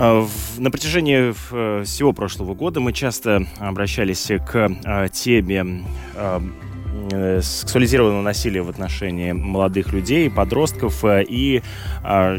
А, на протяжении э, всего прошлого года мы часто обращались к а, теме а, э, сексуализированного насилия в отношении молодых людей, подростков, э, и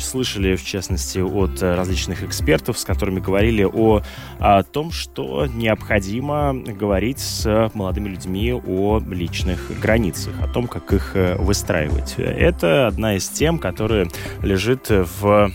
слышали, в частности, от различных экспертов, с которыми говорили о, о том, что необходимо говорить с молодыми людьми о личных границах, о том, как их выстраивать. Это одна из тем, которая лежит в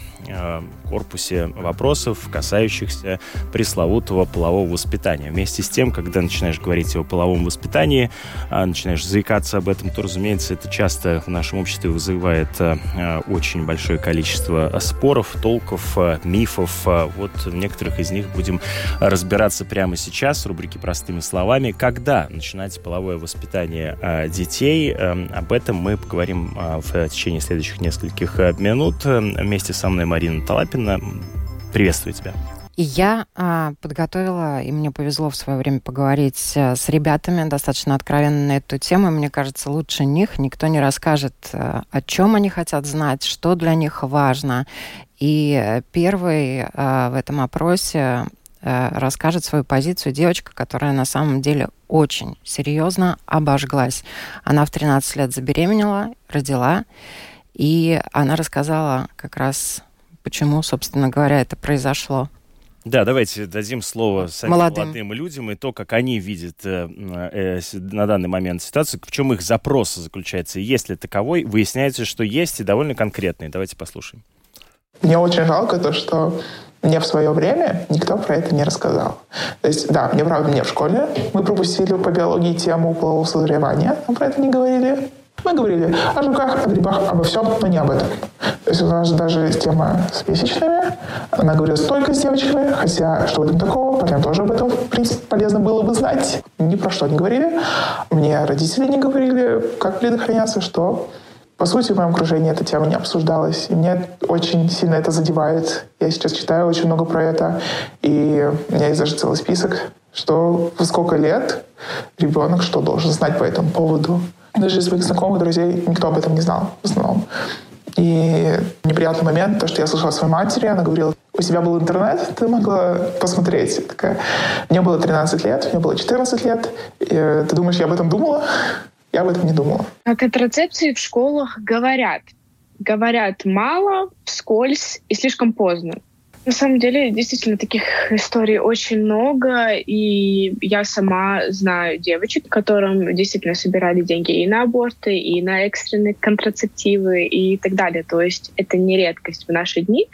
корпусе вопросов, касающихся пресловутого полового воспитания. Вместе с тем, когда начинаешь говорить о половом воспитании, а, начинаешь заикаться об этом, то, разумеется, это часто в нашем обществе вызывает а, а, очень большое количество споров, толков, мифов. Вот в некоторых из них будем разбираться прямо сейчас в рубрике «Простыми словами». Когда начинать половое воспитание детей? Об этом мы поговорим в течение следующих нескольких минут. Вместе со мной Марина Талапина, Лапина. Приветствую тебя. И я а, подготовила, и мне повезло в свое время поговорить а, с ребятами достаточно откровенно на эту тему. Мне кажется, лучше них никто не расскажет, а, о чем они хотят знать, что для них важно. И первый а, в этом опросе расскажет свою позицию девочка, которая на самом деле очень серьезно обожглась. Она в 13 лет забеременела, родила, и она рассказала как раз почему, собственно говоря, это произошло. Да, давайте дадим слово самим молодым, молодым людям и то, как они видят э, э, на данный момент ситуацию, в чем их запрос заключается. Есть ли таковой, выясняется, что есть, и довольно конкретный. Давайте послушаем. Мне очень жалко то, что мне в свое время никто про это не рассказал. То есть, да, мне правда, мне в школе мы пропустили по биологии тему полового созревания, нам про это не говорили. Мы говорили о жуках, о грибах, обо всем, но не об этом. То есть у нас даже тема с месячными, она говорила только с девочками, хотя что в этом такого, парням тоже об этом, в принципе, полезно было бы знать. Ни про что не говорили. Мне родители не говорили, как предохраняться, что по сути, в моем окружении эта тема не обсуждалась. И мне очень сильно это задевает. Я сейчас читаю очень много про это. И у меня есть даже целый список, что в сколько лет ребенок что должен знать по этому поводу. Даже из своих знакомых, друзей никто об этом не знал в основном. И неприятный момент, то, что я слышала своей матери, она говорила, у тебя был интернет, ты могла посмотреть. Такая, мне было 13 лет, мне было 14 лет. И, ты думаешь, я об этом думала? Я об этом не думала. О контрацепции в школах говорят. Говорят мало, вскользь и слишком поздно. На самом деле, действительно, таких историй очень много, и я сама знаю девочек, которым действительно собирали деньги и на аборты, и на экстренные контрацептивы и так далее. То есть это не редкость в наши дни,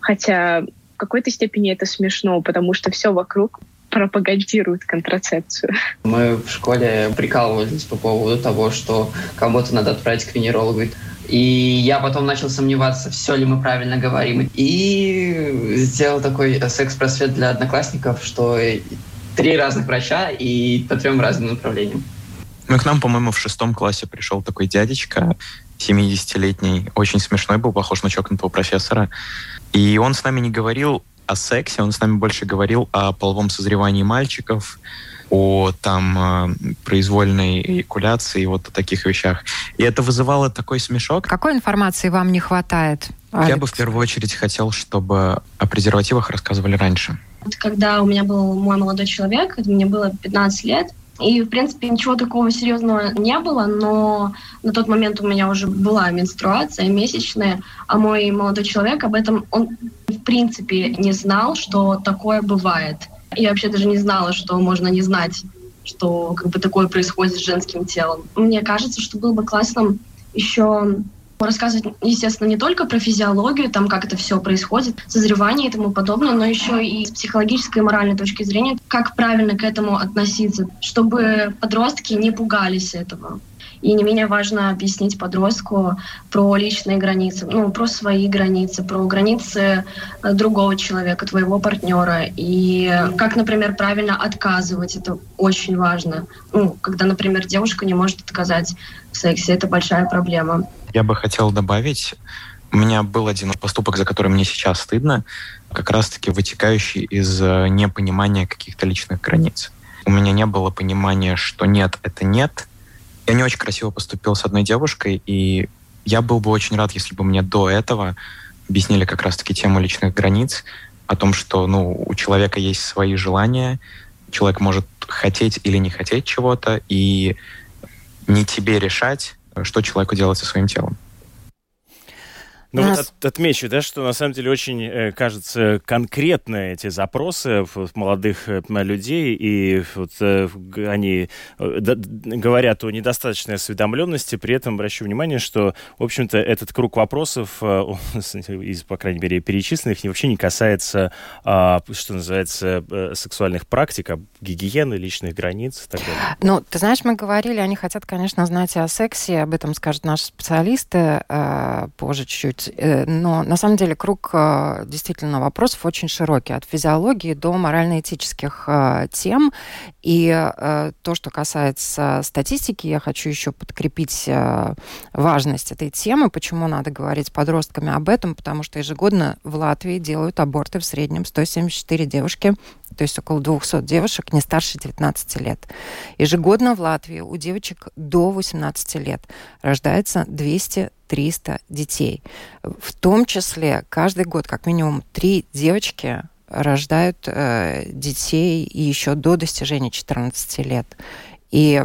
хотя в какой-то степени это смешно, потому что все вокруг пропагандирует контрацепцию. Мы в школе прикалывались по поводу того, что кому-то надо отправить к венерологу. И я потом начал сомневаться, все ли мы правильно говорим. И сделал такой секс-просвет для одноклассников, что три разных врача и по трем разным направлениям. Ну, к нам, по-моему, в шестом классе пришел такой дядечка, 70-летний, очень смешной был, похож на чокнутого профессора. И он с нами не говорил о сексе, он с нами больше говорил о половом созревании мальчиков, о там э, произвольной эякуляции и вот о таких вещах. И это вызывало такой смешок. Какой информации вам не хватает? Алекс? Я бы в первую очередь хотел, чтобы о презервативах рассказывали раньше. Когда у меня был мой молодой человек, мне было 15 лет, и, в принципе, ничего такого серьезного не было, но на тот момент у меня уже была менструация месячная, а мой молодой человек об этом, он в принципе не знал, что такое бывает. Я вообще даже не знала, что можно не знать, что как бы такое происходит с женским телом. Мне кажется, что было бы классно еще рассказывать, естественно, не только про физиологию, там, как это все происходит, созревание и тому подобное, но еще и с психологической и моральной точки зрения, как правильно к этому относиться, чтобы подростки не пугались этого. И не менее важно объяснить подростку про личные границы, ну, про свои границы, про границы э, другого человека, твоего партнера. И как, например, правильно отказывать, это очень важно. Ну, когда, например, девушка не может отказать в сексе, это большая проблема. Я бы хотел добавить, у меня был один поступок, за который мне сейчас стыдно, как раз-таки вытекающий из э, непонимания каких-то личных границ. У меня не было понимания, что нет, это нет, я не очень красиво поступил с одной девушкой, и я был бы очень рад, если бы мне до этого объяснили как раз-таки тему личных границ, о том, что ну, у человека есть свои желания, человек может хотеть или не хотеть чего-то, и не тебе решать, что человеку делать со своим телом. Ну вот от, отмечу, да, что на самом деле очень, э, кажется, конкретные эти запросы молодых э, людей, и вот э, они говорят о недостаточной осведомленности, при этом обращаю внимание, что, в общем-то, этот круг вопросов, из, по крайней мере, перечисленных, вообще не касается, а, что называется, сексуальных практик, а гигиены, личных границ и так далее. Ну, ты знаешь, мы говорили, они хотят, конечно, знать о сексе, об этом скажут наши специалисты позже чуть-чуть Э, но на самом деле круг э, действительно вопросов очень широкий, от физиологии до морально-этических э, тем. И то, что касается статистики, я хочу еще подкрепить важность этой темы, почему надо говорить с подростками об этом, потому что ежегодно в Латвии делают аборты в среднем 174 девушки то есть около 200 девушек не старше 19 лет. Ежегодно в Латвии у девочек до 18 лет рождается 200-300 детей. В том числе каждый год как минимум три девочки рождают э, детей еще до достижения 14 лет. И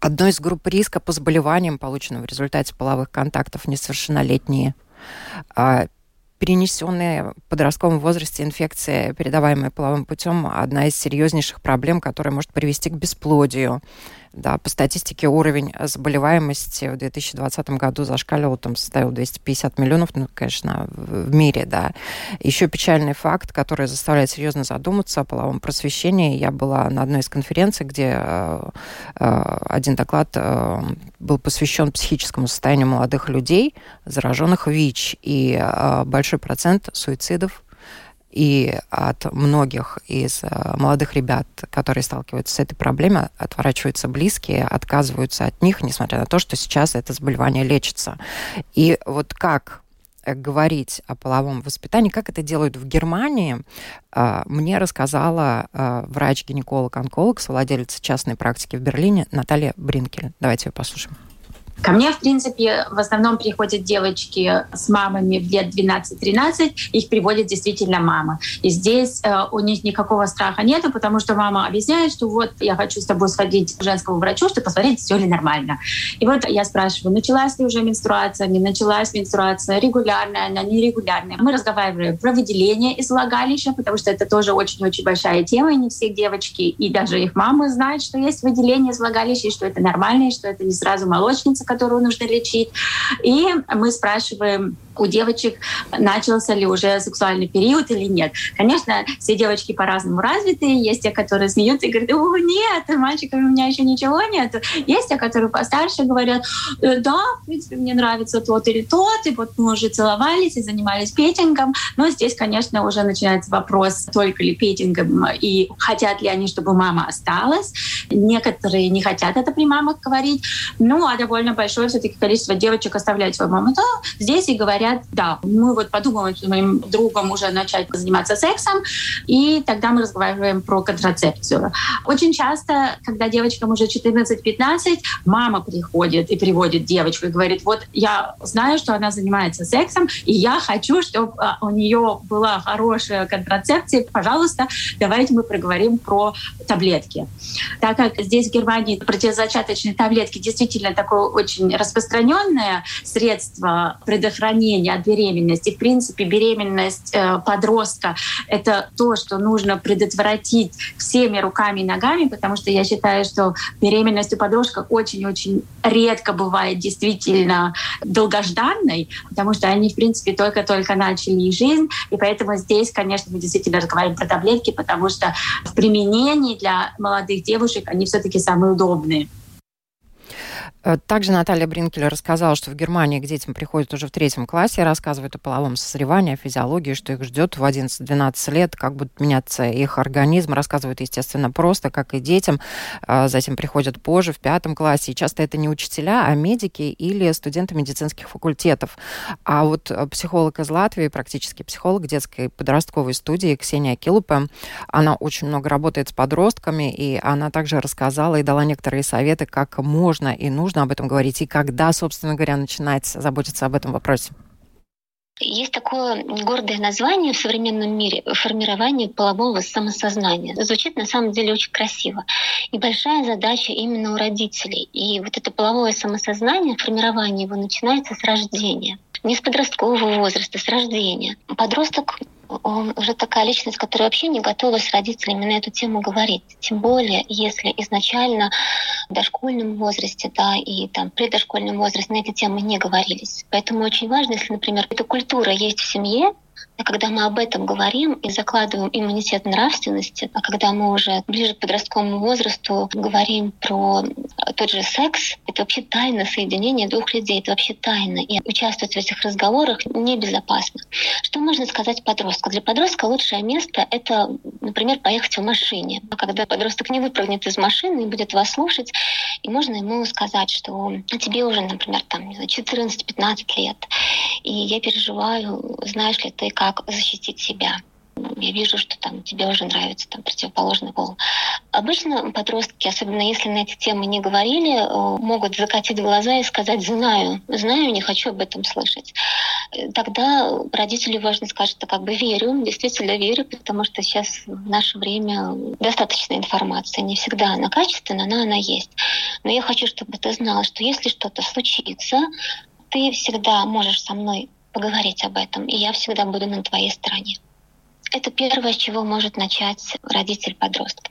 одной из групп риска по заболеваниям, полученным в результате половых контактов, несовершеннолетние а перенесенная в подростковом возрасте инфекция, передаваемая половым путем, одна из серьезнейших проблем, которая может привести к бесплодию. Да, по статистике уровень заболеваемости в 2020 году зашкаливал, там составил 250 миллионов, ну, конечно, в мире, да. Еще печальный факт, который заставляет серьезно задуматься о половом просвещении. Я была на одной из конференций, где э, э, один доклад э, был посвящен психическому состоянию молодых людей, зараженных ВИЧ, и э, большой процент суицидов и от многих из э, молодых ребят, которые сталкиваются с этой проблемой, отворачиваются близкие, отказываются от них, несмотря на то, что сейчас это заболевание лечится. И вот как э, говорить о половом воспитании, как это делают в Германии, э, мне рассказала врач-гинеколог-онколог, совладелец частной практики в Берлине Наталья Бринкель. Давайте ее послушаем. Ко мне, в принципе, в основном приходят девочки с мамами в лет 12-13, их приводит действительно мама. И здесь э, у них никакого страха нету, потому что мама объясняет, что вот я хочу с тобой сходить к женскому врачу, чтобы посмотреть, все ли нормально. И вот я спрашиваю, началась ли уже менструация, не началась менструация, регулярная она, нерегулярная. Мы разговариваем про выделение из влагалища, потому что это тоже очень-очень большая тема, и не все девочки, и даже их мамы знают, что есть выделение из влагалища, и что это нормально, и что это не сразу молочница, которую нужно лечить. И мы спрашиваем у девочек, начался ли уже сексуальный период или нет. Конечно, все девочки по-разному развитые. Есть те, которые смеются и говорят, о, нет, мальчиками у меня еще ничего нет. Есть те, которые постарше говорят, «Э, да, в принципе, мне нравится тот или тот, и вот мы уже целовались и занимались петингом. Но здесь, конечно, уже начинается вопрос, только ли петингом и хотят ли они, чтобы мама осталась. Некоторые не хотят это при мамах говорить. Ну, а довольно большое все-таки количество девочек оставляют свою маму. Да, здесь и говорят, да, мы вот подумаем с моим другом уже начать заниматься сексом, и тогда мы разговариваем про контрацепцию. Очень часто, когда девочкам уже 14-15, мама приходит и приводит девочку и говорит, вот я знаю, что она занимается сексом, и я хочу, чтобы а, у нее была хорошая контрацепция, пожалуйста, давайте мы проговорим про таблетки. Так как здесь в Германии противозачаточные таблетки действительно такое очень распространенное средство предохранения от беременности. В принципе, беременность э, подростка — это то, что нужно предотвратить всеми руками и ногами, потому что я считаю, что беременность у подростка очень-очень редко бывает действительно долгожданной, потому что они, в принципе, только-только начали жизнь. И поэтому здесь, конечно, мы действительно разговариваем про таблетки, потому что в применении для молодых девушек они все-таки самые удобные. Э, также Наталья Бринкель рассказала, что в Германии к детям приходят уже в третьем классе, рассказывают о половом созревании, о физиологии, что их ждет в 11-12 лет, как будет меняться их организм. Рассказывают, естественно, просто, как и детям. Э, затем приходят позже, в пятом классе. И часто это не учителя, а медики или студенты медицинских факультетов. А вот э, психолог из Латвии, практически психолог детской подростковой студии Ксения Килупе, она очень много работает с подростками, и она также рассказала и дала некоторые советы, как можно и нужно нужно об этом говорить и когда, собственно говоря, начинать заботиться об этом вопросе? Есть такое гордое название в современном мире — формирование полового самосознания. Звучит на самом деле очень красиво. И большая задача именно у родителей. И вот это половое самосознание, формирование его начинается с рождения. Не с подросткового возраста, с рождения. Подросток он уже такая личность, которая вообще не готова с родителями на эту тему говорить. Тем более, если изначально в дошкольном возрасте, да, и там преддошкольном возрасте на эти темы не говорились. Поэтому очень важно, если, например, эта культура есть в семье, а когда мы об этом говорим и закладываем иммунитет нравственности, а когда мы уже ближе к подростковому возрасту говорим про тот же секс, это вообще тайна соединения двух людей, это вообще тайна. И участвовать в этих разговорах небезопасно. Что можно сказать подростку? Для подростка лучшее место — это, например, поехать в машине. А когда подросток не выпрыгнет из машины и будет вас слушать, и можно ему сказать, что тебе уже, например, там, 14-15 лет, и я переживаю, знаешь ли ты, как защитить себя я вижу, что там тебе уже нравится там противоположный пол. Обычно подростки, особенно если на эти темы не говорили, э, могут закатить глаза и сказать «знаю, знаю, не хочу об этом слышать». Тогда родителю важно сказать, что как бы верю, действительно верю, потому что сейчас в наше время достаточно информации. Не всегда она качественная, но она есть. Но я хочу, чтобы ты знал, что если что-то случится, ты всегда можешь со мной поговорить об этом, и я всегда буду на твоей стороне. Это первое, с чего может начать родитель подростка.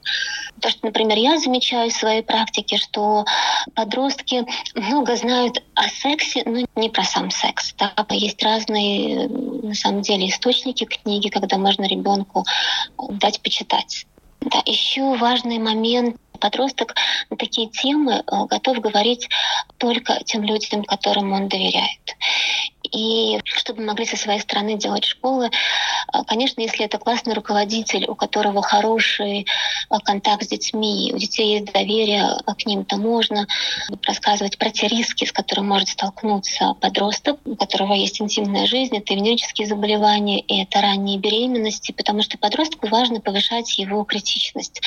То, что, например, я замечаю в своей практике, что подростки много знают о сексе, но не про сам секс. Да? Есть разные, на самом деле, источники книги, когда можно ребенку дать почитать. Да, еще важный момент подросток на такие темы э, готов говорить только тем людям, которым он доверяет. И чтобы могли со своей стороны делать школы, э, конечно, если это классный руководитель, у которого хороший э, контакт с детьми, у детей есть доверие к ним, то можно рассказывать про те риски, с которыми может столкнуться подросток, у которого есть интимная жизнь, это венерические заболевания, и это ранние беременности, потому что подростку важно повышать его критичность.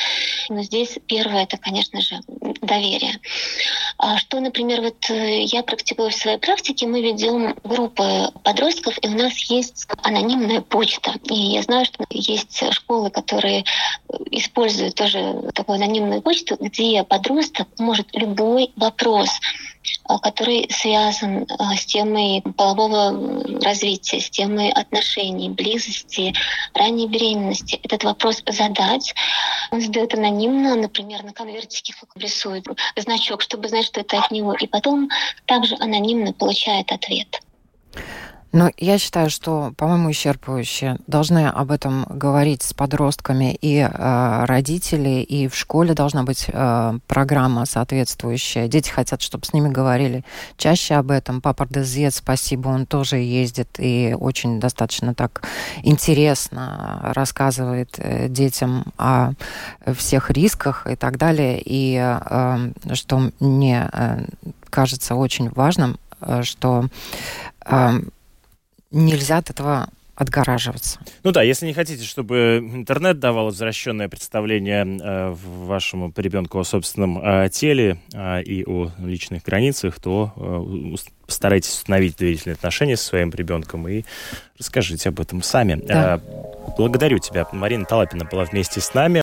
Но здесь первое — это, конечно же, доверие. А что, например, вот э, я практикую в своей практике, мы ведем группы подростков, и у нас есть анонимная почта. И я знаю, что есть школы, которые используют тоже такую анонимную почту, где подросток может любой вопрос который связан а, с темой полового развития, с темой отношений, близости, ранней беременности. Этот вопрос задать. Он задает анонимно, например, на конвертике рисует значок, чтобы знать, что это от него, и потом также анонимно получает ответ. Но я считаю, что, по-моему, исчерпывающе должны об этом говорить с подростками и э, родители, и в школе должна быть э, программа соответствующая. Дети хотят, чтобы с ними говорили чаще об этом. Папа Дезет, спасибо, он тоже ездит и очень достаточно так интересно рассказывает э, детям о всех рисках и так далее. И э, что мне э, кажется очень важным, э, что нельзя от этого отгораживаться. Ну да, если не хотите, чтобы интернет давал возвращенное представление э, вашему ребенку о собственном э, теле э, и о личных границах, то э, постарайтесь установить доверительные отношения со своим ребенком и расскажите об этом сами. Да. Э, благодарю тебя. Марина Талапина была вместе с нами.